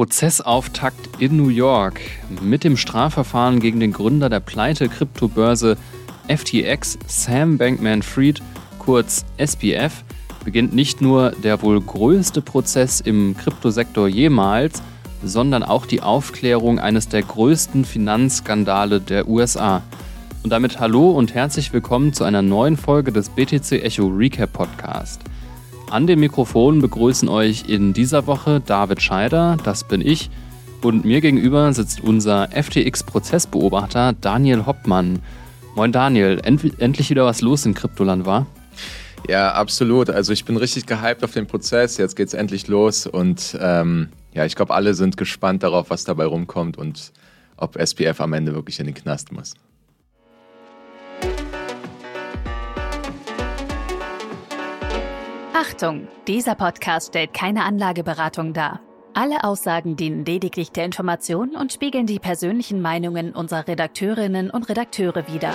Prozessauftakt in New York. Mit dem Strafverfahren gegen den Gründer der Pleite-Kryptobörse FTX, Sam Bankman-Fried, kurz SBF, beginnt nicht nur der wohl größte Prozess im Kryptosektor jemals, sondern auch die Aufklärung eines der größten Finanzskandale der USA. Und damit hallo und herzlich willkommen zu einer neuen Folge des BTC Echo Recap Podcast. An den Mikrofonen begrüßen euch in dieser Woche David Scheider, das bin ich, und mir gegenüber sitzt unser FTX-Prozessbeobachter Daniel Hoppmann. Moin Daniel, end endlich wieder was los in Kryptoland, war? Ja, absolut. Also ich bin richtig gehypt auf den Prozess. Jetzt geht's endlich los und ähm, ja, ich glaube, alle sind gespannt darauf, was dabei rumkommt und ob SPF am Ende wirklich in den Knast muss. Achtung, dieser Podcast stellt keine Anlageberatung dar. Alle Aussagen dienen lediglich der Information und spiegeln die persönlichen Meinungen unserer Redakteurinnen und Redakteure wider.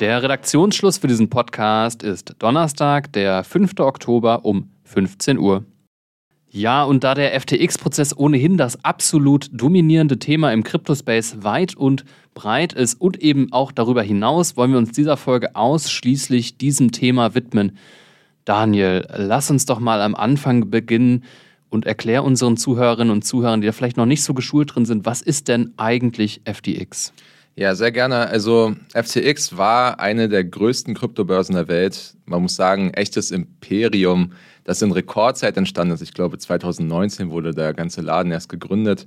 Der Redaktionsschluss für diesen Podcast ist Donnerstag, der 5. Oktober um 15 Uhr. Ja, und da der FTX-Prozess ohnehin das absolut dominierende Thema im Cryptospace weit und breit ist und eben auch darüber hinaus, wollen wir uns dieser Folge ausschließlich diesem Thema widmen. Daniel, lass uns doch mal am Anfang beginnen und erklär unseren Zuhörerinnen und Zuhörern, die da vielleicht noch nicht so geschult drin sind, was ist denn eigentlich FTX? Ja, sehr gerne. Also FTX war eine der größten Kryptobörsen der Welt. Man muss sagen, echtes Imperium, das in Rekordzeit entstanden ist. Ich glaube, 2019 wurde der ganze Laden erst gegründet.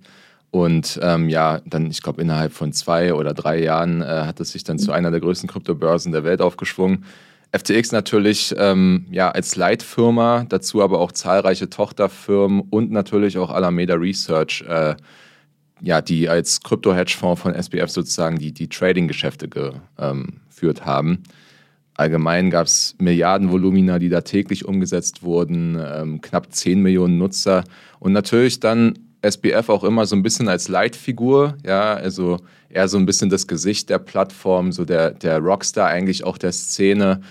Und ähm, ja, dann, ich glaube, innerhalb von zwei oder drei Jahren äh, hat es sich dann zu einer der größten Kryptobörsen der Welt aufgeschwungen. FTX natürlich ähm, ja, als Leitfirma, dazu aber auch zahlreiche Tochterfirmen und natürlich auch Alameda Research, äh, ja, die als Krypto-Hedgefonds von SBF sozusagen die, die Trading-Geschäfte geführt ähm, haben. Allgemein gab es Milliardenvolumina, die da täglich umgesetzt wurden, ähm, knapp 10 Millionen Nutzer und natürlich dann SBF auch immer so ein bisschen als Leitfigur, ja, also eher so ein bisschen das Gesicht der Plattform, so der, der Rockstar eigentlich auch der Szene.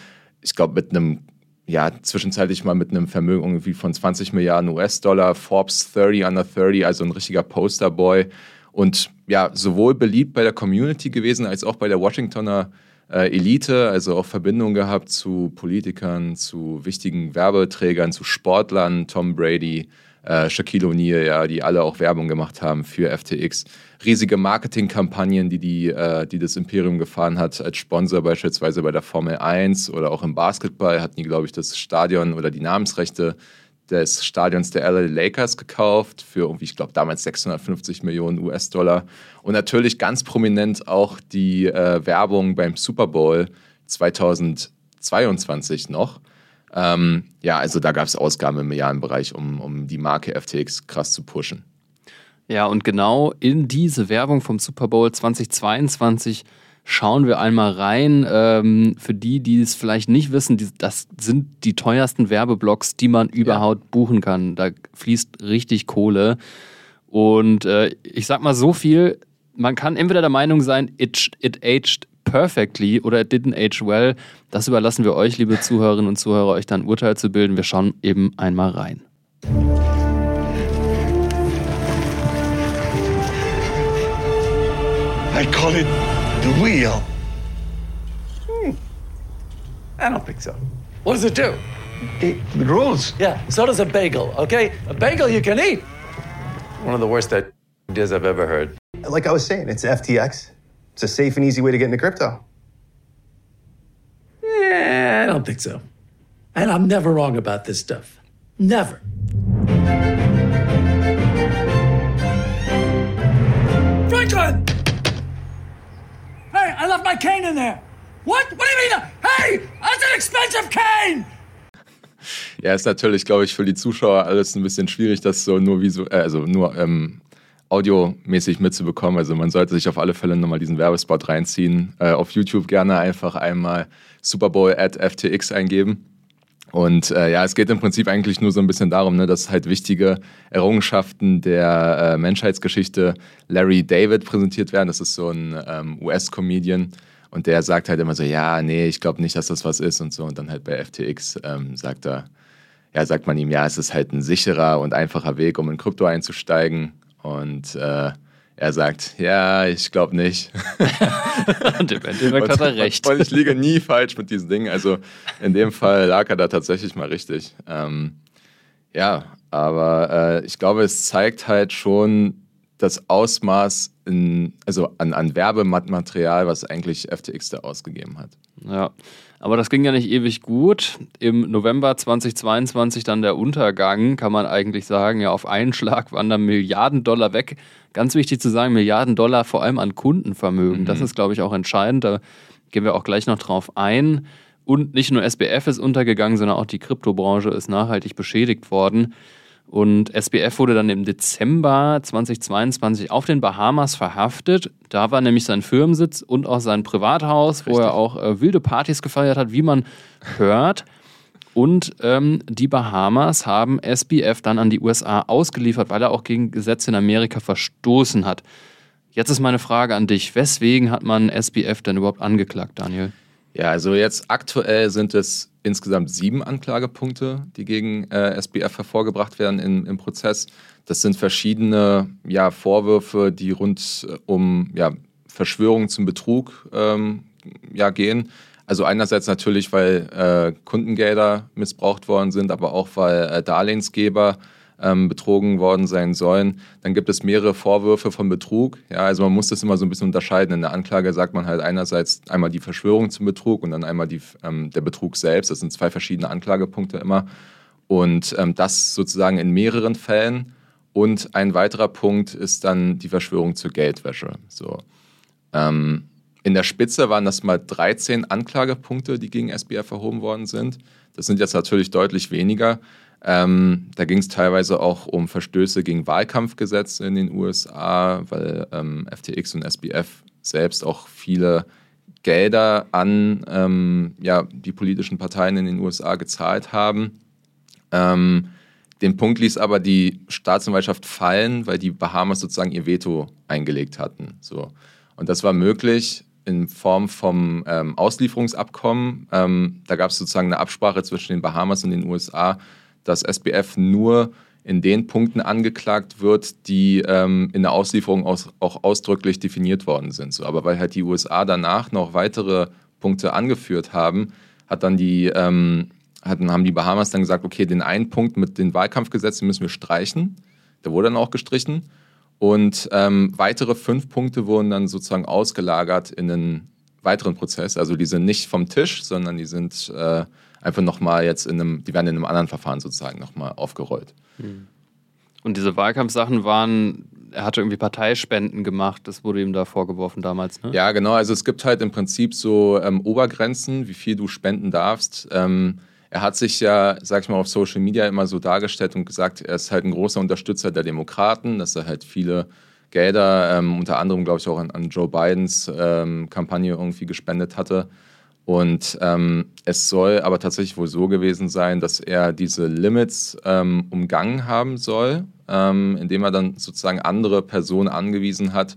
Ich glaube, mit einem, ja, zwischenzeitlich mal mit einem Vermögen irgendwie von 20 Milliarden US-Dollar, Forbes 30 under 30, also ein richtiger Posterboy. Und ja, sowohl beliebt bei der Community gewesen, als auch bei der Washingtoner äh, Elite, also auch Verbindungen gehabt zu Politikern, zu wichtigen Werbeträgern, zu Sportlern, Tom Brady, äh, Shaquille O'Neal, ja, die alle auch Werbung gemacht haben für FTX. Riesige Marketingkampagnen, die, die, äh, die das Imperium gefahren hat, als Sponsor beispielsweise bei der Formel 1 oder auch im Basketball hatten die, glaube ich, das Stadion oder die Namensrechte des Stadions der LA Lakers gekauft für irgendwie, ich glaube, damals 650 Millionen US-Dollar. Und natürlich ganz prominent auch die äh, Werbung beim Super Bowl 2022 noch. Ähm, ja, also da gab es Ausgaben im Milliardenbereich, um, um die Marke FTX krass zu pushen. Ja, und genau in diese Werbung vom Super Bowl 2022 schauen wir einmal rein. Ähm, für die, die es vielleicht nicht wissen, die, das sind die teuersten Werbeblocks, die man überhaupt ja. buchen kann. Da fließt richtig Kohle. Und äh, ich sag mal so viel, man kann entweder der Meinung sein, it, it aged perfectly oder it didn't age well. Das überlassen wir euch, liebe Zuhörerinnen und Zuhörer, euch dann ein Urteil zu bilden. Wir schauen eben einmal rein. I call it the wheel. Hmm. I don't think so. What does it do? It rolls. Yeah, so does a bagel, okay? A bagel you can eat. One of the worst ideas I've ever heard. Like I was saying, it's FTX. It's a safe and easy way to get into crypto. Yeah, I don't think so. And I'm never wrong about this stuff. Never. Franklin! Hey, I left my cane in there. What? What do you mean? Hey, that's an expensive cane! Ja, ist natürlich, glaube ich, für die Zuschauer alles ein bisschen schwierig, das so nur wie so, äh, also nur ähm, audiomäßig mitzubekommen. Also man sollte sich auf alle Fälle nochmal diesen Werbespot reinziehen. Äh, auf YouTube gerne einfach einmal Super Bowl at FTX eingeben. Und äh, ja, es geht im Prinzip eigentlich nur so ein bisschen darum, ne, dass halt wichtige Errungenschaften der äh, Menschheitsgeschichte Larry David präsentiert werden. Das ist so ein ähm, US-Comedian. Und der sagt halt immer so, ja, nee, ich glaube nicht, dass das was ist und so. Und dann halt bei FTX ähm, sagt er, ja, sagt man ihm, ja, es ist halt ein sicherer und einfacher Weg, um in Krypto einzusteigen. Und äh, er sagt, ja, ich glaube nicht. und im Endeffekt hat er recht. Und ich liege nie falsch mit diesen Dingen. Also in dem Fall lag er da tatsächlich mal richtig. Ähm, ja, aber äh, ich glaube, es zeigt halt schon das Ausmaß in, also an, an Werbematerial, was eigentlich FTX da ausgegeben hat. Ja, aber das ging ja nicht ewig gut. Im November 2022 dann der Untergang, kann man eigentlich sagen. Ja, auf einen Schlag waren da Milliarden Dollar weg. Ganz wichtig zu sagen, Milliarden Dollar vor allem an Kundenvermögen. Mhm. Das ist, glaube ich, auch entscheidend. Da gehen wir auch gleich noch drauf ein. Und nicht nur SBF ist untergegangen, sondern auch die Kryptobranche ist nachhaltig beschädigt worden. Und SBF wurde dann im Dezember 2022 auf den Bahamas verhaftet. Da war nämlich sein Firmensitz und auch sein Privathaus, Richtig. wo er auch äh, wilde Partys gefeiert hat, wie man hört. Und ähm, die Bahamas haben SBF dann an die USA ausgeliefert, weil er auch gegen Gesetze in Amerika verstoßen hat. Jetzt ist meine Frage an dich. Weswegen hat man SBF denn überhaupt angeklagt, Daniel? Ja, also jetzt aktuell sind es insgesamt sieben Anklagepunkte, die gegen äh, SBF hervorgebracht werden in, im Prozess. Das sind verschiedene ja, Vorwürfe, die rund äh, um ja, Verschwörungen zum Betrug ähm, ja, gehen. Also einerseits natürlich, weil äh, Kundengelder missbraucht worden sind, aber auch weil äh, Darlehensgeber ähm, betrogen worden sein sollen. Dann gibt es mehrere Vorwürfe von Betrug. Ja, also man muss das immer so ein bisschen unterscheiden. In der Anklage sagt man halt einerseits einmal die Verschwörung zum Betrug und dann einmal die, ähm, der Betrug selbst. Das sind zwei verschiedene Anklagepunkte immer. Und ähm, das sozusagen in mehreren Fällen. Und ein weiterer Punkt ist dann die Verschwörung zur Geldwäsche. So. Ähm, in der Spitze waren das mal 13 Anklagepunkte, die gegen SBF erhoben worden sind. Das sind jetzt natürlich deutlich weniger. Ähm, da ging es teilweise auch um Verstöße gegen Wahlkampfgesetze in den USA, weil ähm, FTX und SBF selbst auch viele Gelder an ähm, ja, die politischen Parteien in den USA gezahlt haben. Ähm, den Punkt ließ aber die Staatsanwaltschaft fallen, weil die Bahamas sozusagen ihr Veto eingelegt hatten. So. Und das war möglich in Form vom ähm, Auslieferungsabkommen. Ähm, da gab es sozusagen eine Absprache zwischen den Bahamas und den USA, dass SBF nur in den Punkten angeklagt wird, die ähm, in der Auslieferung aus, auch ausdrücklich definiert worden sind. So, aber weil halt die USA danach noch weitere Punkte angeführt haben, hat dann die, ähm, hatten, haben die Bahamas dann gesagt, okay, den einen Punkt mit den Wahlkampfgesetzen müssen wir streichen. Der wurde dann auch gestrichen. Und ähm, weitere fünf Punkte wurden dann sozusagen ausgelagert in einen weiteren Prozess. Also die sind nicht vom Tisch, sondern die sind äh, einfach nochmal jetzt in einem, die werden in einem anderen Verfahren sozusagen nochmal aufgerollt. Hm. Und diese Wahlkampfsachen waren, er hatte irgendwie Parteispenden gemacht, das wurde ihm da vorgeworfen damals, ne? Ja, genau. Also es gibt halt im Prinzip so ähm, Obergrenzen, wie viel du spenden darfst. Ähm, er hat sich ja, sag ich mal, auf Social Media immer so dargestellt und gesagt, er ist halt ein großer Unterstützer der Demokraten, dass er halt viele Gelder, ähm, unter anderem, glaube ich, auch an, an Joe Bidens ähm, Kampagne irgendwie gespendet hatte. Und ähm, es soll aber tatsächlich wohl so gewesen sein, dass er diese Limits ähm, umgangen haben soll, ähm, indem er dann sozusagen andere Personen angewiesen hat,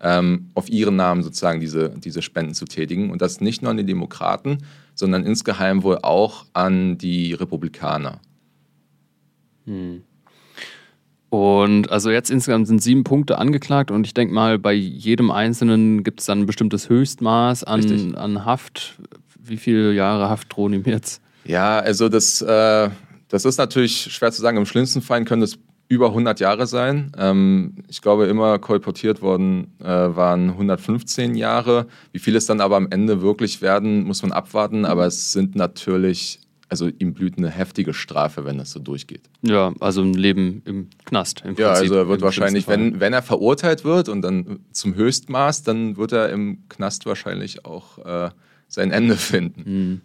ähm, auf ihren Namen sozusagen diese, diese Spenden zu tätigen. Und das nicht nur an die Demokraten, sondern insgeheim wohl auch an die Republikaner. Hm. Und also jetzt insgesamt sind sieben Punkte angeklagt und ich denke mal, bei jedem Einzelnen gibt es dann ein bestimmtes Höchstmaß an, an Haft. Wie viele Jahre Haft drohen ihm jetzt? Ja, also das, äh, das ist natürlich schwer zu sagen. Im schlimmsten Fall können es über 100 Jahre sein. Ähm, ich glaube, immer kolportiert worden äh, waren 115 Jahre. Wie viel es dann aber am Ende wirklich werden, muss man abwarten. Aber es sind natürlich also ihm blüht eine heftige Strafe, wenn das so durchgeht. Ja, also ein Leben im Knast. Im ja, also er wird wahrscheinlich, wenn, wenn er verurteilt wird und dann zum Höchstmaß, dann wird er im Knast wahrscheinlich auch äh, sein Ende finden. Mhm.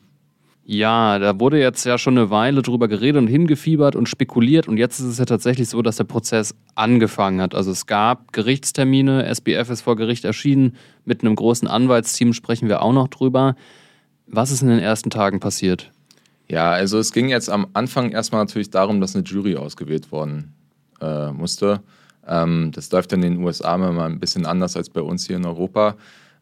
Ja, da wurde jetzt ja schon eine Weile drüber geredet und hingefiebert und spekuliert und jetzt ist es ja tatsächlich so, dass der Prozess angefangen hat. Also es gab Gerichtstermine, SBF ist vor Gericht erschienen, mit einem großen Anwaltsteam sprechen wir auch noch drüber. Was ist in den ersten Tagen passiert? Ja, also es ging jetzt am Anfang erstmal natürlich darum, dass eine Jury ausgewählt worden äh, musste. Ähm, das läuft in den USA immer ein bisschen anders als bei uns hier in Europa.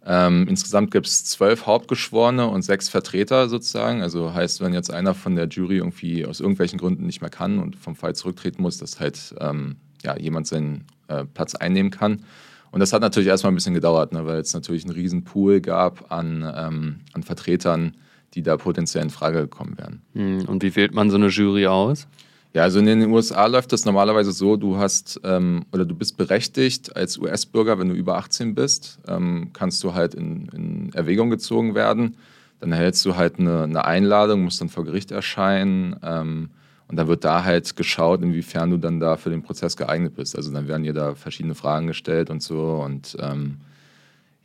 Ähm, insgesamt gibt es zwölf Hauptgeschworene und sechs Vertreter sozusagen. Also heißt, wenn jetzt einer von der Jury irgendwie aus irgendwelchen Gründen nicht mehr kann und vom Fall zurücktreten muss, dass halt ähm, ja, jemand seinen äh, Platz einnehmen kann. Und das hat natürlich erstmal ein bisschen gedauert, ne, weil es natürlich einen riesen Pool gab an, ähm, an Vertretern, die da potenziell in Frage gekommen wären. Hm, und wie wählt man so eine Jury aus? Ja, also in den USA läuft das normalerweise so, du hast ähm, oder du bist berechtigt als US-Bürger, wenn du über 18 bist, ähm, kannst du halt in, in, Erwägung gezogen werden. Dann erhältst du halt eine, eine Einladung, musst dann vor Gericht erscheinen ähm, und dann wird da halt geschaut, inwiefern du dann da für den Prozess geeignet bist. Also dann werden dir da verschiedene Fragen gestellt und so und ähm,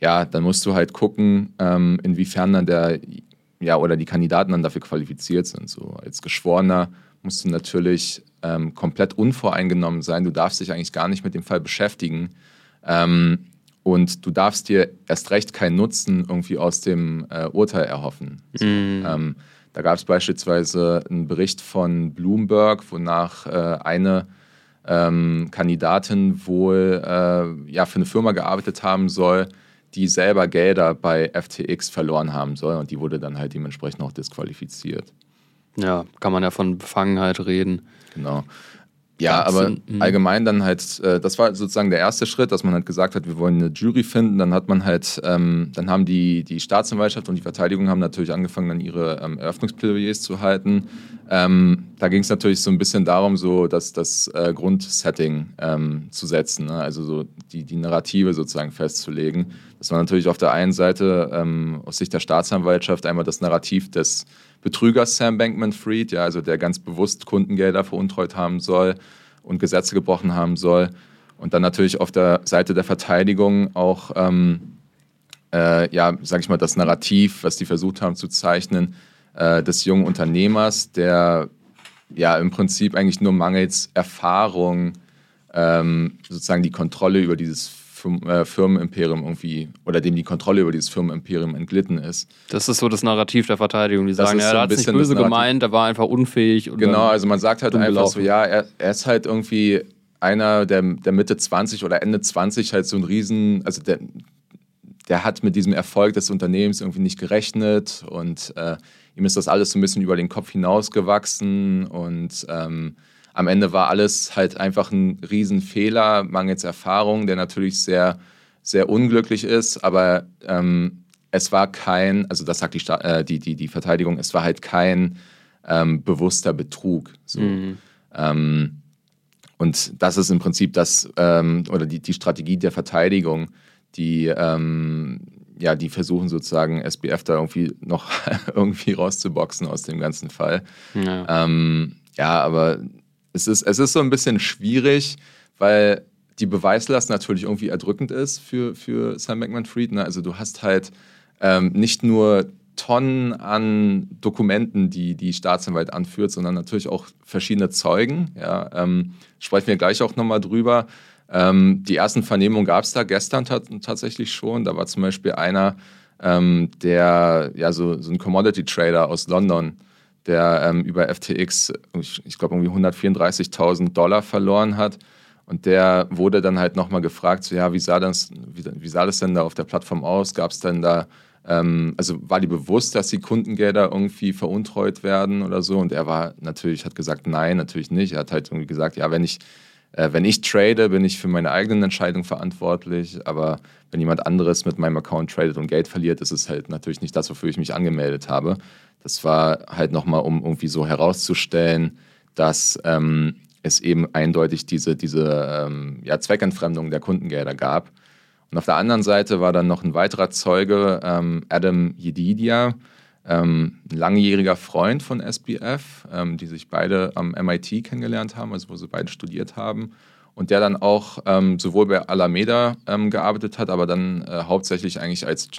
ja, dann musst du halt gucken, ähm, inwiefern dann der ja oder die Kandidaten dann dafür qualifiziert sind. So als Geschworener musst du natürlich ähm, komplett unvoreingenommen sein. Du darfst dich eigentlich gar nicht mit dem Fall beschäftigen. Ähm, und du darfst dir erst recht keinen Nutzen irgendwie aus dem äh, Urteil erhoffen. So, mm. ähm, da gab es beispielsweise einen Bericht von Bloomberg, wonach äh, eine ähm, Kandidatin wohl äh, ja, für eine Firma gearbeitet haben soll, die selber Gelder bei FTX verloren haben soll. Und die wurde dann halt dementsprechend auch disqualifiziert. Ja, kann man ja von Befangenheit reden. Genau. Ja, aber mhm. allgemein dann halt, äh, das war sozusagen der erste Schritt, dass man halt gesagt hat, wir wollen eine Jury finden. Dann hat man halt, ähm, dann haben die, die Staatsanwaltschaft und die Verteidigung haben natürlich angefangen, dann ihre ähm, Eröffnungsplädoyers zu halten. Ähm, da ging es natürlich so ein bisschen darum, so dass das äh, Grundsetting ähm, zu setzen, ne? also so die, die Narrative sozusagen festzulegen. Das war natürlich auf der einen Seite ähm, aus Sicht der Staatsanwaltschaft einmal das Narrativ des Betrügers Sam Bankman-Fried, ja, also der ganz bewusst Kundengelder veruntreut haben soll und Gesetze gebrochen haben soll. Und dann natürlich auf der Seite der Verteidigung auch, ähm, äh, ja, sag ich mal, das Narrativ, was die versucht haben zu zeichnen, äh, des jungen Unternehmers, der ja im Prinzip eigentlich nur mangels Erfahrung ähm, sozusagen die Kontrolle über dieses Firmenimperium irgendwie oder dem die Kontrolle über dieses Firmenimperium entglitten ist. Das ist so das Narrativ der Verteidigung. Die sagen, ja, so er hat es nicht böse gemeint, er war einfach unfähig. genau, also man sagt halt einfach so, ja, er, er, ist halt irgendwie einer der, der Mitte 20 oder Ende 20 halt so ein Riesen, also der, der hat mit diesem Erfolg des Unternehmens irgendwie nicht gerechnet und äh, ihm ist das alles so ein bisschen über den Kopf hinausgewachsen und ähm, am Ende war alles halt einfach ein Riesenfehler, mangels Erfahrung, der natürlich sehr, sehr unglücklich ist, aber ähm, es war kein, also das sagt die, äh, die, die, die Verteidigung, es war halt kein ähm, bewusster Betrug. So. Mhm. Ähm, und das ist im Prinzip das, ähm, oder die, die Strategie der Verteidigung, die, ähm, ja, die versuchen sozusagen SBF da irgendwie noch irgendwie rauszuboxen aus dem ganzen Fall. Ja, ähm, ja aber es ist, es ist so ein bisschen schwierig, weil die Beweislast natürlich irgendwie erdrückend ist für, für Sam Bankman-Fried. Ne? Also du hast halt ähm, nicht nur Tonnen an Dokumenten, die die Staatsanwalt anführt, sondern natürlich auch verschiedene Zeugen. Ja, ähm, sprechen wir gleich auch nochmal drüber. Ähm, die ersten Vernehmungen gab es da gestern tatsächlich schon. Da war zum Beispiel einer, ähm, der ja so, so ein Commodity Trader aus London, der ähm, über FTX, ich, ich glaube, irgendwie 134.000 Dollar verloren hat. Und der wurde dann halt nochmal gefragt, so, ja, wie sah, das, wie, wie, sah das denn da auf der Plattform aus? Gab es denn da, ähm, also war die bewusst, dass die Kundengelder irgendwie veruntreut werden oder so? Und er war natürlich, hat gesagt, nein, natürlich nicht. Er hat halt irgendwie gesagt, ja, wenn ich, äh, wenn ich trade, bin ich für meine eigenen Entscheidungen verantwortlich. Aber wenn jemand anderes mit meinem Account tradet und Geld verliert, ist es halt natürlich nicht das, wofür ich mich angemeldet habe. Das war halt nochmal, um irgendwie so herauszustellen, dass ähm, es eben eindeutig diese, diese ähm, ja, Zweckentfremdung der Kundengelder gab. Und auf der anderen Seite war dann noch ein weiterer Zeuge, ähm, Adam Yedidia, ähm, ein langjähriger Freund von SBF, ähm, die sich beide am MIT kennengelernt haben, also wo sie beide studiert haben. Und der dann auch ähm, sowohl bei Alameda gearbeitet hat, aber dann äh, hauptsächlich eigentlich als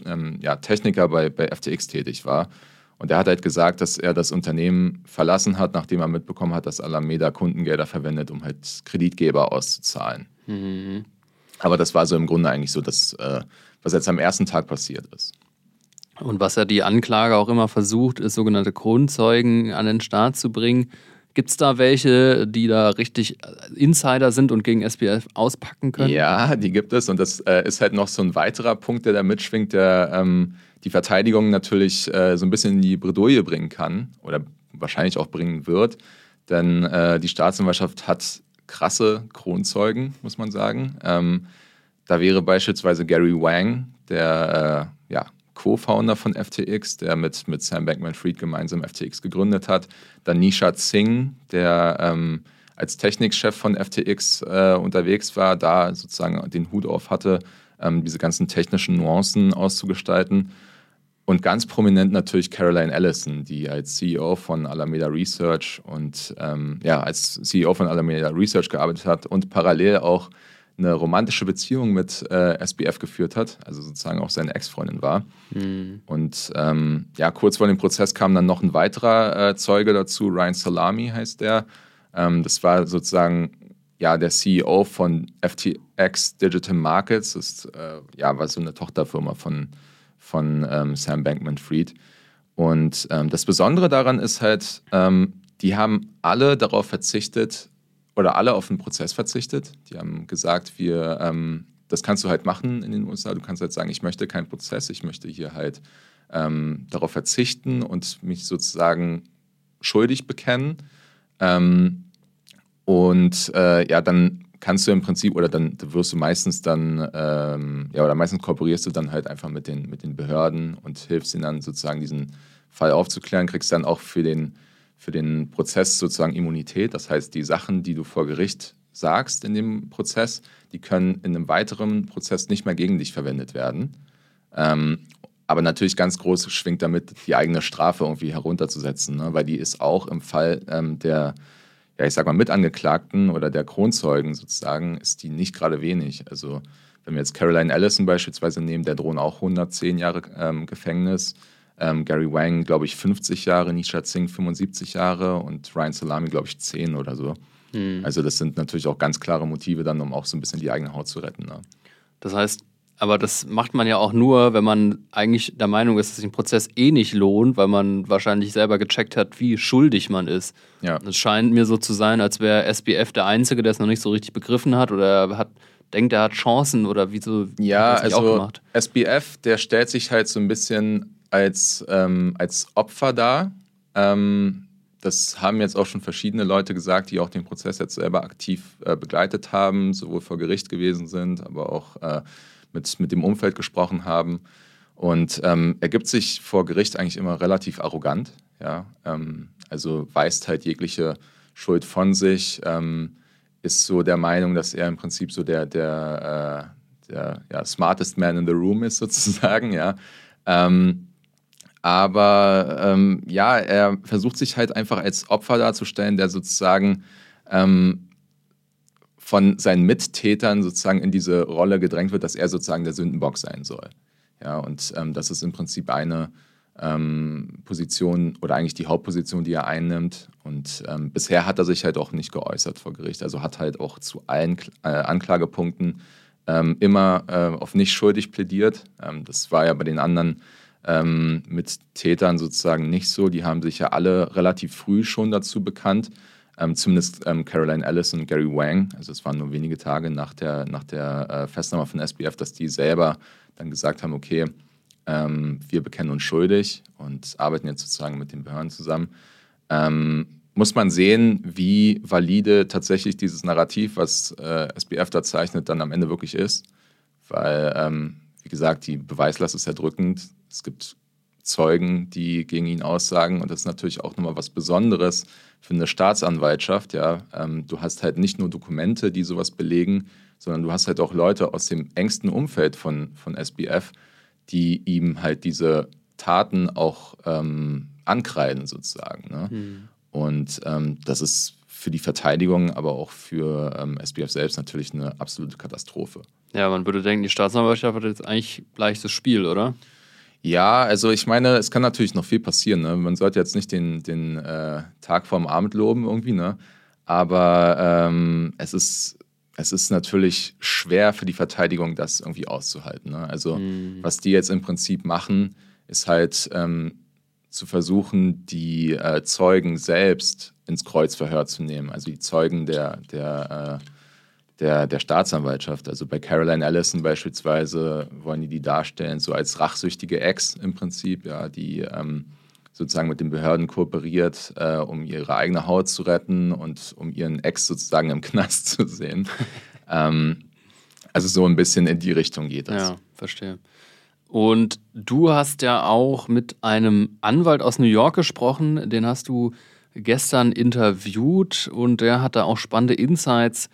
ja, Techniker bei, bei FTX tätig war. Und er hat halt gesagt, dass er das Unternehmen verlassen hat, nachdem er mitbekommen hat, dass Alameda Kundengelder verwendet, um halt Kreditgeber auszuzahlen. Mhm. Aber das war so im Grunde eigentlich so das, äh, was jetzt am ersten Tag passiert ist. Und was ja die Anklage auch immer versucht, ist sogenannte Kronzeugen an den Start zu bringen. Gibt es da welche, die da richtig Insider sind und gegen SPF auspacken können? Ja, die gibt es. Und das äh, ist halt noch so ein weiterer Punkt, der da mitschwingt, der ähm, die Verteidigung natürlich äh, so ein bisschen in die Bredouille bringen kann oder wahrscheinlich auch bringen wird. Denn äh, die Staatsanwaltschaft hat krasse Kronzeugen, muss man sagen. Ähm, da wäre beispielsweise Gary Wang, der äh, ja, Co-Founder von FTX, der mit, mit Sam Bankman-Fried gemeinsam FTX gegründet hat. Dann Nishat Singh, der ähm, als Technikchef von FTX äh, unterwegs war, da sozusagen den Hut auf hatte, ähm, diese ganzen technischen Nuancen auszugestalten. Und ganz prominent natürlich Caroline Ellison, die als CEO von Alameda Research und ähm, ja, als CEO von Alameda Research gearbeitet hat und parallel auch eine romantische Beziehung mit äh, SBF geführt hat, also sozusagen auch seine Ex-Freundin war. Mhm. Und ähm, ja, kurz vor dem Prozess kam dann noch ein weiterer äh, Zeuge dazu, Ryan Salami heißt der. Ähm, das war sozusagen ja der CEO von FTX Digital Markets, das ist, äh, ja, war so eine Tochterfirma von, von ähm, Sam Bankman-Fried. Und ähm, das Besondere daran ist halt, ähm, die haben alle darauf verzichtet, oder alle auf den Prozess verzichtet. Die haben gesagt, wir, ähm, das kannst du halt machen in den USA. Du kannst halt sagen, ich möchte keinen Prozess, ich möchte hier halt ähm, darauf verzichten und mich sozusagen schuldig bekennen. Ähm, und äh, ja, dann kannst du im Prinzip oder dann wirst du meistens dann, ähm, ja, oder meistens kooperierst du dann halt einfach mit den, mit den Behörden und hilfst ihnen dann sozusagen diesen Fall aufzuklären, kriegst dann auch für den für den Prozess sozusagen Immunität. Das heißt, die Sachen, die du vor Gericht sagst in dem Prozess, die können in einem weiteren Prozess nicht mehr gegen dich verwendet werden. Ähm, aber natürlich ganz groß schwingt damit, die eigene Strafe irgendwie herunterzusetzen, ne? weil die ist auch im Fall ähm, der, ja, ich sag mal, Mitangeklagten oder der Kronzeugen sozusagen, ist die nicht gerade wenig. Also, wenn wir jetzt Caroline Allison beispielsweise nehmen, der drohen auch 110 Jahre ähm, Gefängnis. Ähm, Gary Wang, glaube ich, 50 Jahre, Nishat Singh 75 Jahre und Ryan Salami, glaube ich, 10 oder so. Mhm. Also das sind natürlich auch ganz klare Motive dann, um auch so ein bisschen die eigene Haut zu retten. Ne? Das heißt, aber das macht man ja auch nur, wenn man eigentlich der Meinung ist, dass sich ein Prozess eh nicht lohnt, weil man wahrscheinlich selber gecheckt hat, wie schuldig man ist. Ja. Es scheint mir so zu sein, als wäre SBF der Einzige, der es noch nicht so richtig begriffen hat oder hat, denkt, er hat Chancen oder wieso. Ja, also SBF, der stellt sich halt so ein bisschen als, ähm, als Opfer dar. Ähm, das haben jetzt auch schon verschiedene Leute gesagt, die auch den Prozess jetzt selber aktiv äh, begleitet haben, sowohl vor Gericht gewesen sind, aber auch äh, mit, mit dem Umfeld gesprochen haben. Und ähm, er gibt sich vor Gericht eigentlich immer relativ arrogant. Ja? Ähm, also weist halt jegliche Schuld von sich, ähm, ist so der Meinung, dass er im Prinzip so der, der, äh, der ja, smartest man in the room ist, sozusagen. Ja? Ähm, aber ähm, ja, er versucht sich halt einfach als Opfer darzustellen, der sozusagen ähm, von seinen Mittätern sozusagen in diese Rolle gedrängt wird, dass er sozusagen der Sündenbock sein soll. Ja, und ähm, das ist im Prinzip eine ähm, Position oder eigentlich die Hauptposition, die er einnimmt. Und ähm, bisher hat er sich halt auch nicht geäußert vor Gericht. Also hat halt auch zu allen äh, Anklagepunkten ähm, immer äh, auf nicht schuldig plädiert. das war ja bei den anderen ähm, mit Tätern sozusagen nicht so. Die haben sich ja alle relativ früh schon dazu bekannt. Ähm, zumindest ähm, Caroline Ellis und Gary Wang. Also es waren nur wenige Tage nach der, nach der äh, Festnahme von SBF, dass die selber dann gesagt haben, okay, ähm, wir bekennen uns schuldig und arbeiten jetzt sozusagen mit den Behörden zusammen. Ähm, muss man sehen, wie valide tatsächlich dieses Narrativ, was äh, SBF da zeichnet, dann am Ende wirklich ist. Weil, ähm, gesagt, die Beweislast ist erdrückend. Es gibt Zeugen, die gegen ihn aussagen. Und das ist natürlich auch nochmal was Besonderes für eine Staatsanwaltschaft. Ja. Ähm, du hast halt nicht nur Dokumente, die sowas belegen, sondern du hast halt auch Leute aus dem engsten Umfeld von, von SBF, die ihm halt diese Taten auch ähm, ankreiden, sozusagen. Ne? Mhm. Und ähm, das ist für die Verteidigung, aber auch für ähm, SBF selbst natürlich eine absolute Katastrophe. Ja, man würde denken, die Staatsanwaltschaft hat jetzt eigentlich leichtes Spiel, oder? Ja, also ich meine, es kann natürlich noch viel passieren. Ne? Man sollte jetzt nicht den, den äh, Tag vorm Abend loben irgendwie, ne? aber ähm, es, ist, es ist natürlich schwer für die Verteidigung, das irgendwie auszuhalten. Ne? Also mhm. was die jetzt im Prinzip machen, ist halt ähm, zu versuchen, die äh, Zeugen selbst ins Kreuzverhör zu nehmen, also die Zeugen der, der, äh, der, der Staatsanwaltschaft. Also bei Caroline Allison beispielsweise wollen die die darstellen, so als rachsüchtige Ex im Prinzip, ja, die ähm, sozusagen mit den Behörden kooperiert, äh, um ihre eigene Haut zu retten und um ihren Ex sozusagen im Knast zu sehen. ähm, also so ein bisschen in die Richtung geht das. Ja, verstehe. Und du hast ja auch mit einem Anwalt aus New York gesprochen, den hast du gestern interviewt und der hat da auch spannende Insights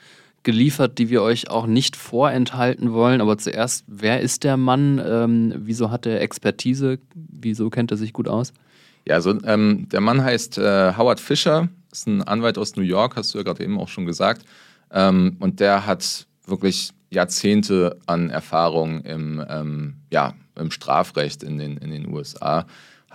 geliefert, die wir euch auch nicht vorenthalten wollen. Aber zuerst, wer ist der Mann? Ähm, wieso hat er Expertise? Wieso kennt er sich gut aus? Ja, also ähm, der Mann heißt äh, Howard Fischer, ist ein Anwalt aus New York, hast du ja gerade eben auch schon gesagt. Ähm, und der hat wirklich Jahrzehnte an Erfahrung im, ähm, ja, im Strafrecht in den, in den USA.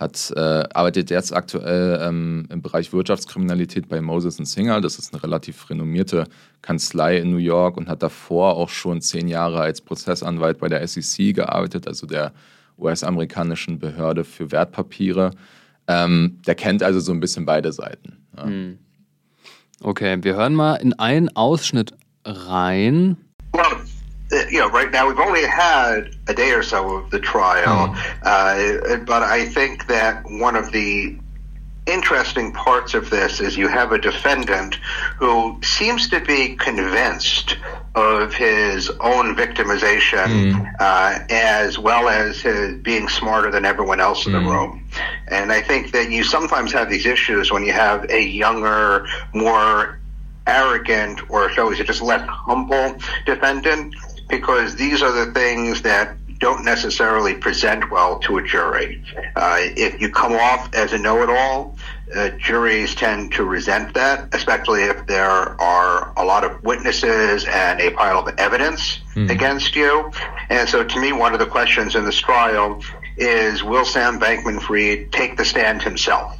Hat, äh, arbeitet jetzt aktuell ähm, im Bereich Wirtschaftskriminalität bei Moses Singer. Das ist eine relativ renommierte Kanzlei in New York und hat davor auch schon zehn Jahre als Prozessanwalt bei der SEC gearbeitet, also der US-amerikanischen Behörde für Wertpapiere. Ähm, der kennt also so ein bisschen beide Seiten. Ja. Hm. Okay, wir hören mal in einen Ausschnitt rein. Uh, you know, right now we've only had a day or so of the trial, oh. uh, but I think that one of the interesting parts of this is you have a defendant who seems to be convinced of his own victimization mm. uh, as well as his being smarter than everyone else in mm. the hmm. room. And I think that you sometimes have these issues when you have a younger, more arrogant or shall we say just less humble defendant because these are the things that don't necessarily present well to a jury. Uh, if you come off as a know-it-all, uh, juries tend to resent that, especially if there are a lot of witnesses and a pile of evidence mm-hmm. against you. And so, to me, one of the questions in this trial is: Will Sam Bankman-Fried take the stand himself?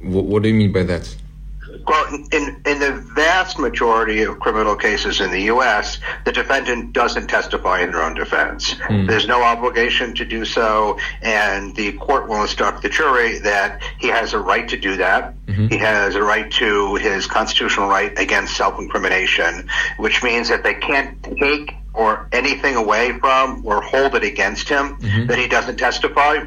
What, what do you mean by that? Well, in, in the vast majority of criminal cases in the U.S., the defendant doesn't testify in their own defense. Mm. There's no obligation to do so, and the court will instruct the jury that he has a right to do that. Mm-hmm. He has a right to his constitutional right against self-incrimination, which means that they can't take or anything away from or hold it against him mm-hmm. that he doesn't testify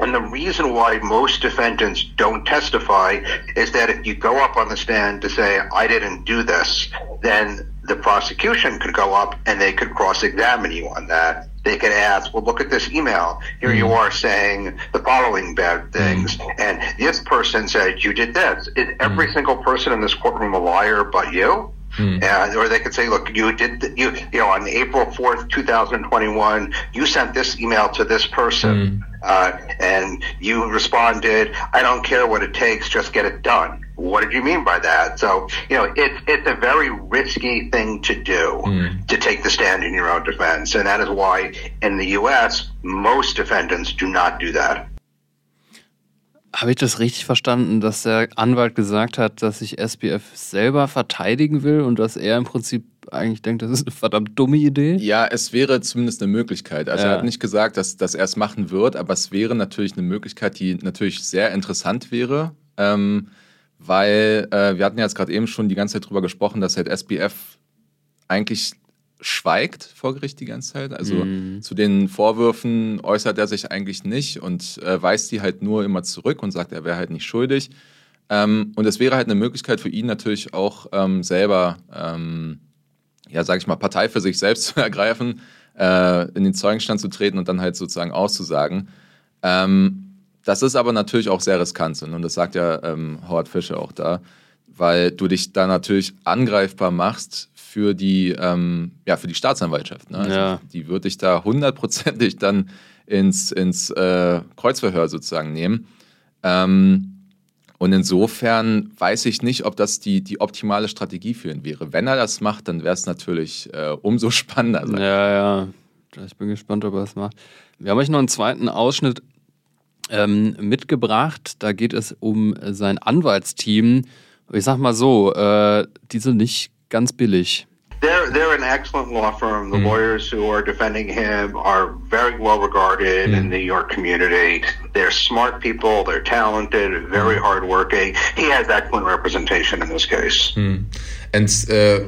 and the reason why most defendants don't testify is that if you go up on the stand to say, I didn't do this, then the prosecution could go up and they could cross examine you on that. They could ask, well, look at this email. Here you mm. are saying the following bad things. Mm. And this person said you did this. Is every mm. single person in this courtroom a liar but you? Mm. Uh, or they could say, look, you did, you, you know, on April 4th, 2021, you sent this email to this person. Mm. Uh, and you responded, I don't care what it takes, just get it done. What did you mean by that? So, you know, it's it's a very risky thing to do mm. to take the stand in your own defense. And that is why in the U.S., most defendants do not do that. Habe ich das richtig verstanden, dass der Anwalt gesagt hat, dass sich SBF selber verteidigen will und dass er im Prinzip eigentlich denkt, das ist eine verdammt dumme Idee? Ja, es wäre zumindest eine Möglichkeit. Also ja. er hat nicht gesagt, dass, dass er es machen wird, aber es wäre natürlich eine Möglichkeit, die natürlich sehr interessant wäre. Ähm, weil äh, wir hatten ja jetzt gerade eben schon die ganze Zeit drüber gesprochen, dass halt SBF eigentlich schweigt vor Gericht die ganze Zeit. Also mhm. zu den Vorwürfen äußert er sich eigentlich nicht und äh, weist die halt nur immer zurück und sagt, er wäre halt nicht schuldig. Ähm, und es wäre halt eine Möglichkeit für ihn natürlich auch ähm, selber, ähm, ja, sag ich mal, Partei für sich selbst zu ergreifen, äh, in den Zeugenstand zu treten und dann halt sozusagen auszusagen. Ähm, das ist aber natürlich auch sehr riskant und das sagt ja ähm, Howard Fischer auch da, weil du dich da natürlich angreifbar machst für die, ähm, ja, für die Staatsanwaltschaft. Ne? Also ja. Die würde ich da hundertprozentig dann ins, ins äh, Kreuzverhör sozusagen nehmen. Ähm, und insofern weiß ich nicht, ob das die, die optimale Strategie für ihn wäre. Wenn er das macht, dann wäre es natürlich äh, umso spannender. Sein. Ja, ja. Ich bin gespannt, ob er es macht. Wir haben euch noch einen zweiten Ausschnitt ähm, mitgebracht. Da geht es um sein Anwaltsteam. Ich sag mal so, äh, die sind nicht ganz billig. they're they're an excellent law firm. The lawyers who are defending him are very well regarded in the New York community. They're smart people. They're talented. Very hardworking. He has excellent representation in this case. And uh,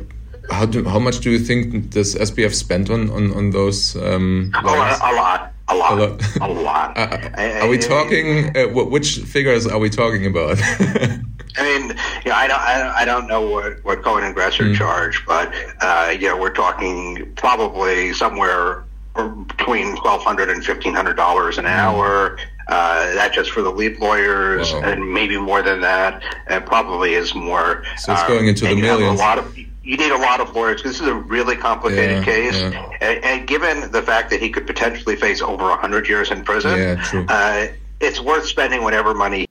how do, how much do you think does SBF spend on on, on those? Um, A lot, a lot, a lot, A lot. a lot. Uh, are we talking? Uh, which figures are we talking about? I mean, yeah, I don't, I don't, I don't know what what Cohen and Gresser charge, but uh, yeah, we're talking probably somewhere between twelve hundred and fifteen hundred dollars an hour. Uh, that just for the lead lawyers, and maybe more than that. And probably is more. So it's uh, going into the you millions. A lot of you need a lot of lawyers because this is a really complicated Yeah, case, yeah. And, and given the fact that he could potentially face over hundred years in prison, Yeah. Uh, it's worth spending whatever money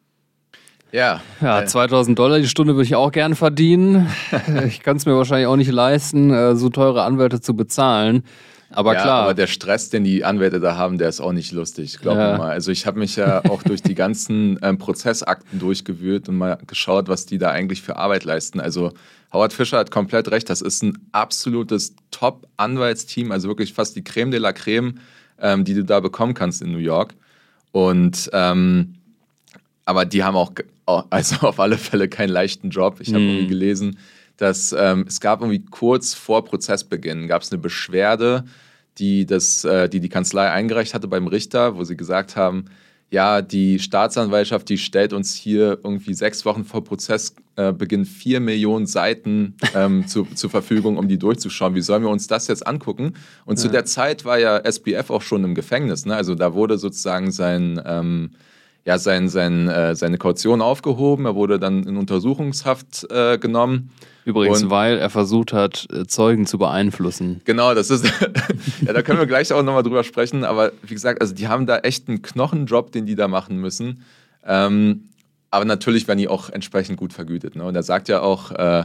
ja. Ja, 2000 Dollar die Stunde würde ich auch gern verdienen. Ich kann es mir wahrscheinlich auch nicht leisten, äh, so teure Anwälte zu bezahlen. Aber ja, klar, aber der Stress, den die Anwälte da haben, der ist auch nicht lustig, glaub Ja. mir mal. Also ich habe mich ja auch durch die ganzen ähm, Prozessakten durchgewühlt und mal geschaut, was die da eigentlich für Arbeit leisten. Also Howard Fischer hat komplett recht, das ist ein absolutes Top-Anwaltsteam, also wirklich fast die Creme de la Creme, ähm, die du da bekommen kannst in New York. Und ähm, aber die haben auch- also auf alle Fälle keinen leichten Job. Ich habe irgendwie gelesen, dass ähm, es gab irgendwie kurz vor Prozessbeginn gab es eine Beschwerde, die, das, äh, die die Kanzlei eingereicht hatte beim Richter, wo sie gesagt haben, ja, die Staatsanwaltschaft, die stellt uns hier irgendwie sechs Wochen vor Prozessbeginn vier Millionen Seiten ähm, zu, zur Verfügung, um die durchzuschauen. Wie sollen wir uns das jetzt angucken? Und zu der Zeit war ja SBF auch schon im Gefängnis. Ne? Also da wurde sozusagen sein... Ähm, ja, sein, sein, äh, seine Kaution aufgehoben. Er wurde dann in Untersuchungshaft äh, genommen. übrigens, und- weil er versucht hat, äh, Zeugen zu beeinflussen. Genau, das ist, ja, da können wir gleich auch nochmal drüber sprechen. Aber wie gesagt, also die haben da echt einen Knochenjob, den die da machen müssen. Ähm, aber natürlich werden die auch entsprechend gut vergütet. Ne? Und er sagt ja auch, äh,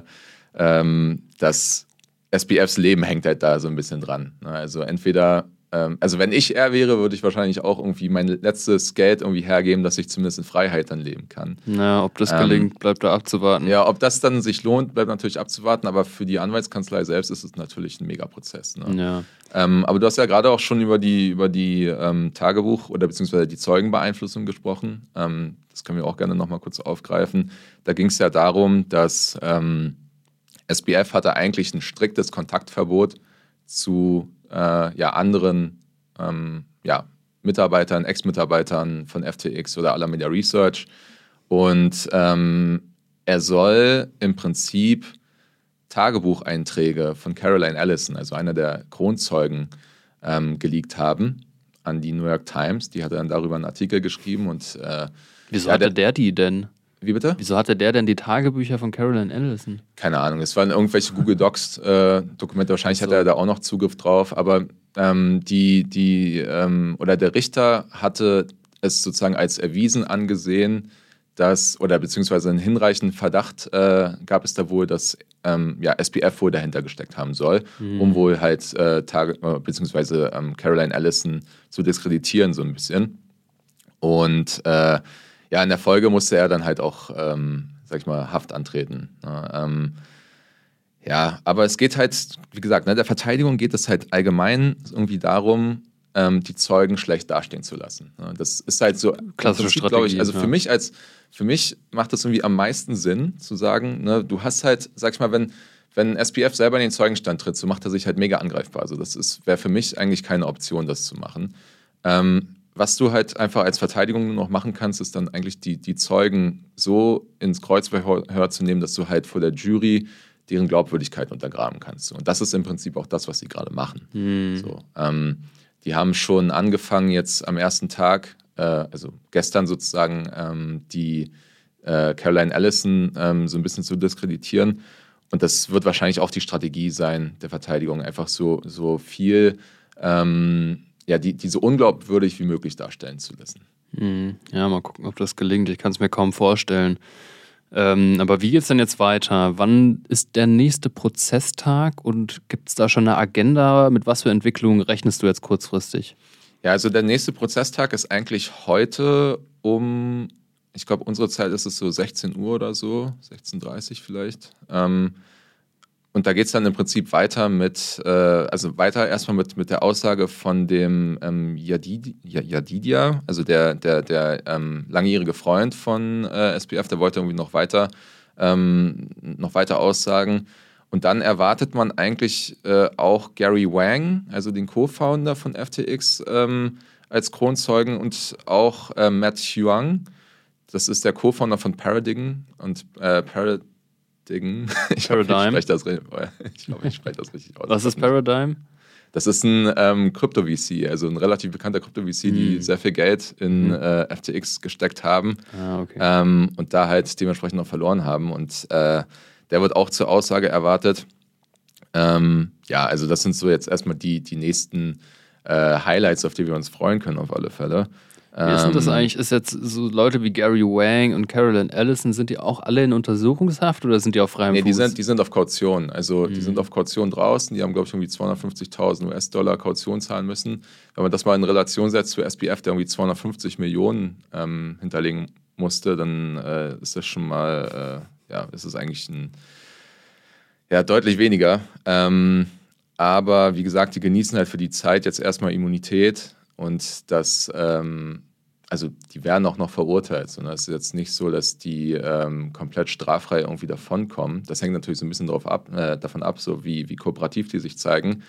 ähm, dass SBFs Leben hängt halt da so ein bisschen dran. Ne? Also entweder, ähm, also wenn ich er wäre, würde ich wahrscheinlich auch irgendwie mein letztes Geld irgendwie hergeben, dass ich zumindest in Freiheit dann leben kann. Na, ob das Ähm, gelingt, bleibt da abzuwarten. Ja, ob das dann sich lohnt, bleibt natürlich abzuwarten, aber für die Anwaltskanzlei selbst ist es natürlich ein Megaprozess. Ne? Ja. Ähm, aber du hast ja gerade auch schon über die, über die ähm, Tagebuch- oder beziehungsweise die Zeugenbeeinflussung gesprochen. Ähm, das können wir auch gerne nochmal kurz aufgreifen. Da ging es ja darum, dass ähm, SBF hatte eigentlich ein striktes Kontaktverbot zu äh, ja, anderen ähm, ja, Mitarbeitern, Ex-Mitarbeitern von FTX oder Alameda Research. Und ähm, er soll im Prinzip Tagebucheinträge von Caroline Allison, also einer der Kronzeugen, ähm, geleakt haben an die New York Times. Die hat dann darüber einen Artikel geschrieben und äh, Wieso Ja, hatte der- der die denn? Wie bitte? Wieso hatte der denn die Tagebücher von Carolyn Ellison? Keine Ahnung, es waren irgendwelche Google Docs äh, wahrscheinlich so. hat er da auch noch Zugriff drauf, aber ähm, die, die, ähm, oder der Richter hatte es sozusagen als erwiesen angesehen, dass, oder beziehungsweise einen hinreichenden Verdacht äh, gab es da wohl, dass ähm, ja, SPF wohl dahinter gesteckt haben soll, um wohl halt äh, Tage, äh, beziehungsweise ähm, Caroline Allison zu diskreditieren, so ein bisschen. Und äh, ja, in der Folge musste er dann halt auch, ähm, sag ich mal, Haft antreten. Ne? Ähm, ja, aber es geht halt, wie gesagt, ne, der Verteidigung geht es halt allgemein irgendwie darum, ähm, die Zeugen schlecht dastehen zu lassen. Ne? Das ist halt so Klassische Prinzip, glaub ich, Strategie, Also für ja. mich als, für mich macht das irgendwie am meisten Sinn zu sagen, ne, du hast halt, sag ich mal, wenn wenn SPF selber in den Zeugenstand tritt, so macht er sich halt mega angreifbar. Also das ist wäre für mich eigentlich keine Option, das zu machen. Ähm, was du halt einfach als Verteidigung nur noch machen kannst, ist dann eigentlich die, die Zeugen so ins Kreuzverhör zu nehmen, dass du halt vor der Jury deren Glaubwürdigkeit untergraben kannst. Und das ist im Prinzip auch das, was sie gerade machen. So, ähm, die haben schon angefangen jetzt am ersten Tag, äh, also gestern sozusagen, ähm, die äh, Caroline Allison ähm, so ein bisschen zu diskreditieren. Und das wird wahrscheinlich auch die Strategie sein der Verteidigung, einfach so, so viel, ähm, ja, die, die so unglaubwürdig wie möglich darstellen zu lassen. Hm, Ja, mal gucken, ob das gelingt. Ich kann es mir kaum vorstellen. Ähm, aber wie geht's denn jetzt weiter? Wann ist der nächste Prozesstag und gibt es da schon eine Agenda? Mit was für Entwicklungen rechnest du jetzt kurzfristig? Ja, also der nächste Prozesstag ist eigentlich heute um, ich glaube, unsere Zeit ist es so 16 Uhr oder so, 16.30 Uhr vielleicht. Ähm, und da geht es dann im Prinzip weiter mit, äh, also weiter erstmal mit, mit der Aussage von dem ähm, Yadid, Yadidia, also der, der, der ähm, langjährige Freund von äh, SPF, der wollte irgendwie noch weiter, ähm, noch weiter aussagen. Und dann erwartet man eigentlich äh, auch Gary Wang, also den Co-Founder von FTX, ähm, als Kronzeugen und auch äh, Matt Huang, das ist der Co-Founder von Paradigm und äh, Paradigm Ding. Ich Paradigm. Ich, das, ich glaube, ich spreche das richtig aus. Was ist Paradigm? Das ist ein ähm, Krypto-VC, also ein relativ bekannter Krypto-VC, mm. die hm. sehr viel Geld in mm. äh, FTX gesteckt haben ah, okay. ähm, und da halt dementsprechend noch verloren haben. Und äh, der wird auch zur Aussage erwartet. Ähm, ja, also das sind so jetzt erstmal die, die nächsten äh, Highlights, auf die wir uns freuen können, auf alle Fälle. Wie ist denn das ähm, eigentlich? Ist jetzt so Leute wie Gary Wang und Carolyn Ellison, sind die auch alle in Untersuchungshaft oder sind die auf freiem nee, Fuß? Die sind, die sind auf Kaution. Also mhm. die sind auf Kaution draußen. Die haben, glaube ich, irgendwie 250.000 US-Dollar Kaution zahlen müssen. Wenn man das mal in Relation setzt zu SPF, der irgendwie 250 Millionen ähm, hinterlegen musste, dann äh, ist das schon mal, äh, ja, ist es eigentlich ein, ja, deutlich weniger. Ähm, aber wie gesagt, die genießen halt für die Zeit jetzt erstmal Immunität und das, ähm, also die werden auch noch verurteilt. So? Es ist jetzt nicht so, dass die ähm, komplett straffrei irgendwie davonkommen. Das hängt natürlich so ein bisschen drauf ab, äh, davon ab, so wie, wie kooperativ die sich zeigen.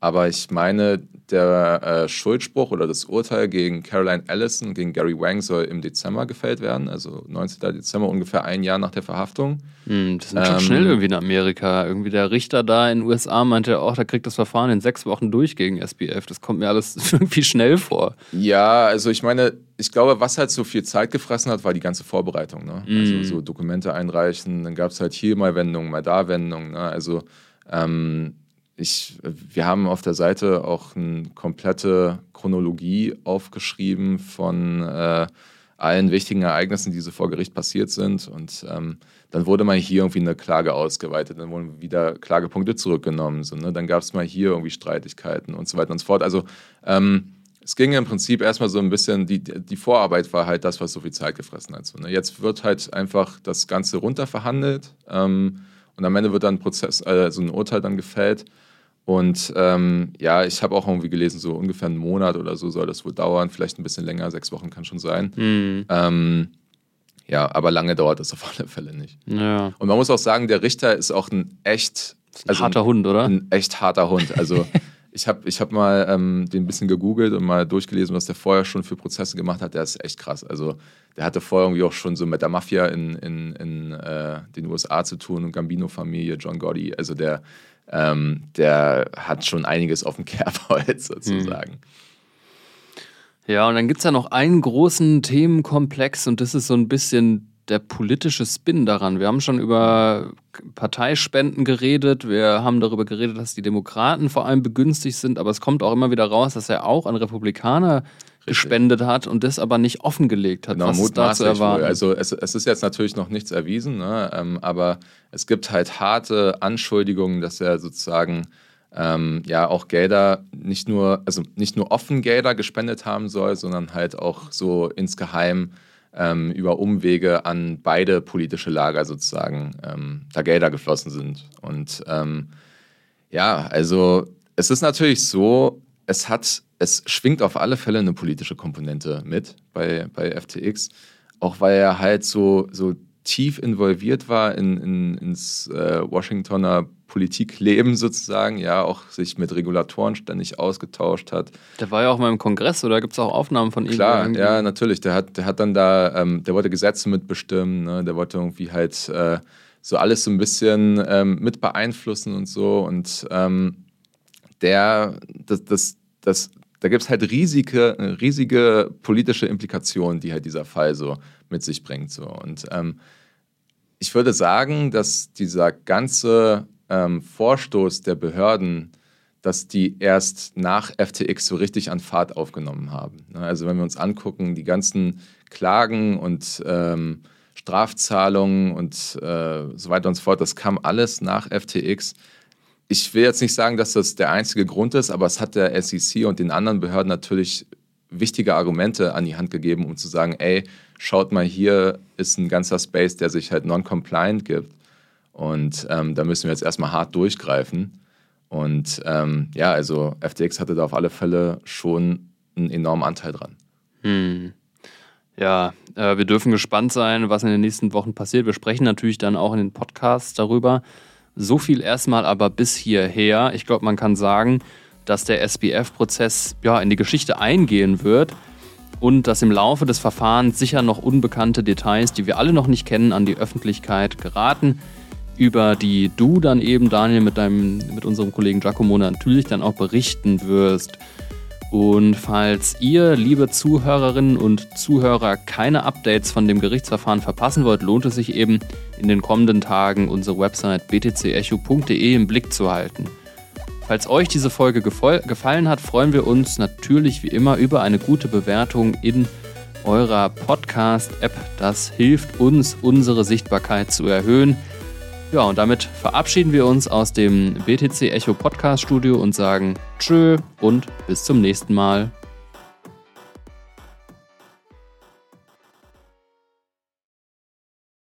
Aber ich meine, der äh, Schuldspruch oder das Urteil gegen Caroline Allison, gegen Gary Wang soll im Dezember gefällt werden, also 19. Dezember, ungefähr ein Jahr nach der Verhaftung. Mm, das ist schon ähm, schnell irgendwie in Amerika. Irgendwie der Richter da in den USA meinte auch, da kriegt das Verfahren in sechs Wochen durch gegen SBF. Das kommt mir alles irgendwie schnell vor. Ja, also ich meine, ich glaube, was halt so viel Zeit gefressen hat, war die ganze Vorbereitung. Ne? Mm. Also so Dokumente einreichen, dann gab es halt hier mal Wendungen, mal da Wendungen. Ne? Also ähm, ich, wir haben auf der Seite auch eine komplette Chronologie aufgeschrieben von äh, allen wichtigen Ereignissen, die so vor Gericht passiert sind. Und ähm, dann wurde mal hier irgendwie eine Klage ausgeweitet, dann wurden wieder Klagepunkte zurückgenommen. So, ne? Dann gab es mal hier irgendwie Streitigkeiten und so weiter und so fort. Also ähm, es ging im Prinzip erstmal so ein bisschen, die, die Vorarbeit war halt das, was so viel Zeit gefressen hat. So, ne? Jetzt wird halt einfach das Ganze runterverhandelt ähm, und am Ende wird dann ein Prozess, äh, so ein Urteil dann gefällt. Und ähm, ja, ich habe auch irgendwie gelesen, so ungefähr einen Monat oder so soll das wohl dauern, vielleicht ein bisschen länger, sechs Wochen kann schon sein. Mhm. Ähm, ja, aber lange dauert das auf alle Fälle nicht. Ja. Und man muss auch sagen, der Richter ist auch ein echt ein also harter ein, Hund, oder? Ein echt harter Hund. Also ich habe ich hab mal ähm, den ein bisschen gegoogelt und mal durchgelesen, was der vorher schon für Prozesse gemacht hat. Der ist echt krass. Also der hatte vorher irgendwie auch schon so mit der Mafia in, in, in äh, den USA zu tun und Gambino-Familie, John Gotti. Also der ähm, der hat schon einiges auf dem Kerbholz sozusagen. Hm. Ja, und dann gibt es ja noch einen großen Themenkomplex und das ist so ein bisschen der politische Spin daran. Wir haben schon über Parteispenden geredet, wir haben darüber geredet, dass die Demokraten vor allem begünstigt sind, aber es kommt auch immer wieder raus, dass er auch an Republikaner gespendet hat und das aber nicht offengelegt hat. Genau, was ist da zu erwarten? Also es, es, ist jetzt natürlich noch nichts erwiesen, ne? ähm, aber es gibt halt harte Anschuldigungen, dass er sozusagen ähm, ja auch Gelder nicht nur, also nicht nur offen Gelder gespendet haben soll, sondern halt auch so insgeheim ähm, über Umwege an beide politische Lager sozusagen ähm, da Gelder geflossen sind. Und ähm, ja, also es ist natürlich so, es hat, es schwingt auf alle Fälle eine politische Komponente mit bei, bei FTX, auch weil er halt so, so tief involviert war in, in, ins äh, Washingtoner Politikleben sozusagen, ja, auch sich mit Regulatoren ständig ausgetauscht hat. Der war ja auch mal im Kongress, oder gibt es auch Aufnahmen von ihm? Klar, ja, natürlich. Der hat, der hat dann da, ähm, der wollte Gesetze mitbestimmen, ne? der wollte irgendwie halt äh, so alles so ein bisschen ähm, mit beeinflussen und so. Und ähm, der, das, das, das, da gibt es halt riesige, riesige politische Implikationen, die halt dieser Fall so mit sich bringt. So. Und ähm, ich würde sagen, dass dieser ganze ähm, Vorstoß der Behörden, dass die erst nach FTX so richtig an Fahrt aufgenommen haben. Ne, also wenn wir uns angucken, die ganzen Klagen und ähm, Strafzahlungen und äh, so weiter und so fort, das kam alles nach FTX ich will jetzt nicht sagen, dass das der einzige Grund ist, aber es hat der SEC und den anderen Behörden natürlich wichtige Argumente an die Hand gegeben, um zu sagen, ey, schaut mal, hier ist ein ganzer Space, der sich halt non-compliant gibt. Und ähm, da müssen wir jetzt erstmal hart durchgreifen. Und ähm, ja, also FTX hatte da auf alle Fälle schon einen enormen Anteil dran. Hm. Ja, äh, wir dürfen gespannt sein, was in den nächsten Wochen passiert. Wir sprechen natürlich dann auch in den Podcasts darüber. So viel erstmal aber bis hierher. Ich glaube, man kann sagen, dass der SBF-Prozess ja, in die Geschichte eingehen wird und dass im Laufe des Verfahrens sicher noch unbekannte Details, die wir alle noch nicht kennen, an die Öffentlichkeit geraten, über die du dann eben, Daniel, mit, deinem, mit unserem Kollegen Giacomo natürlich dann auch berichten wirst. Und falls ihr, liebe Zuhörerinnen und Zuhörer, keine Updates von dem Gerichtsverfahren verpassen wollt, lohnt es sich eben, in den kommenden Tagen unsere Website btcecho.de im Blick zu halten. Falls euch diese Folge gefallen hat, freuen wir uns natürlich wie immer über eine gute Bewertung in eurer Podcast-App. Das hilft uns, unsere Sichtbarkeit zu erhöhen. Ja, und damit verabschieden wir uns aus dem BTC Echo Podcast Studio und sagen Tschö und bis zum nächsten Mal.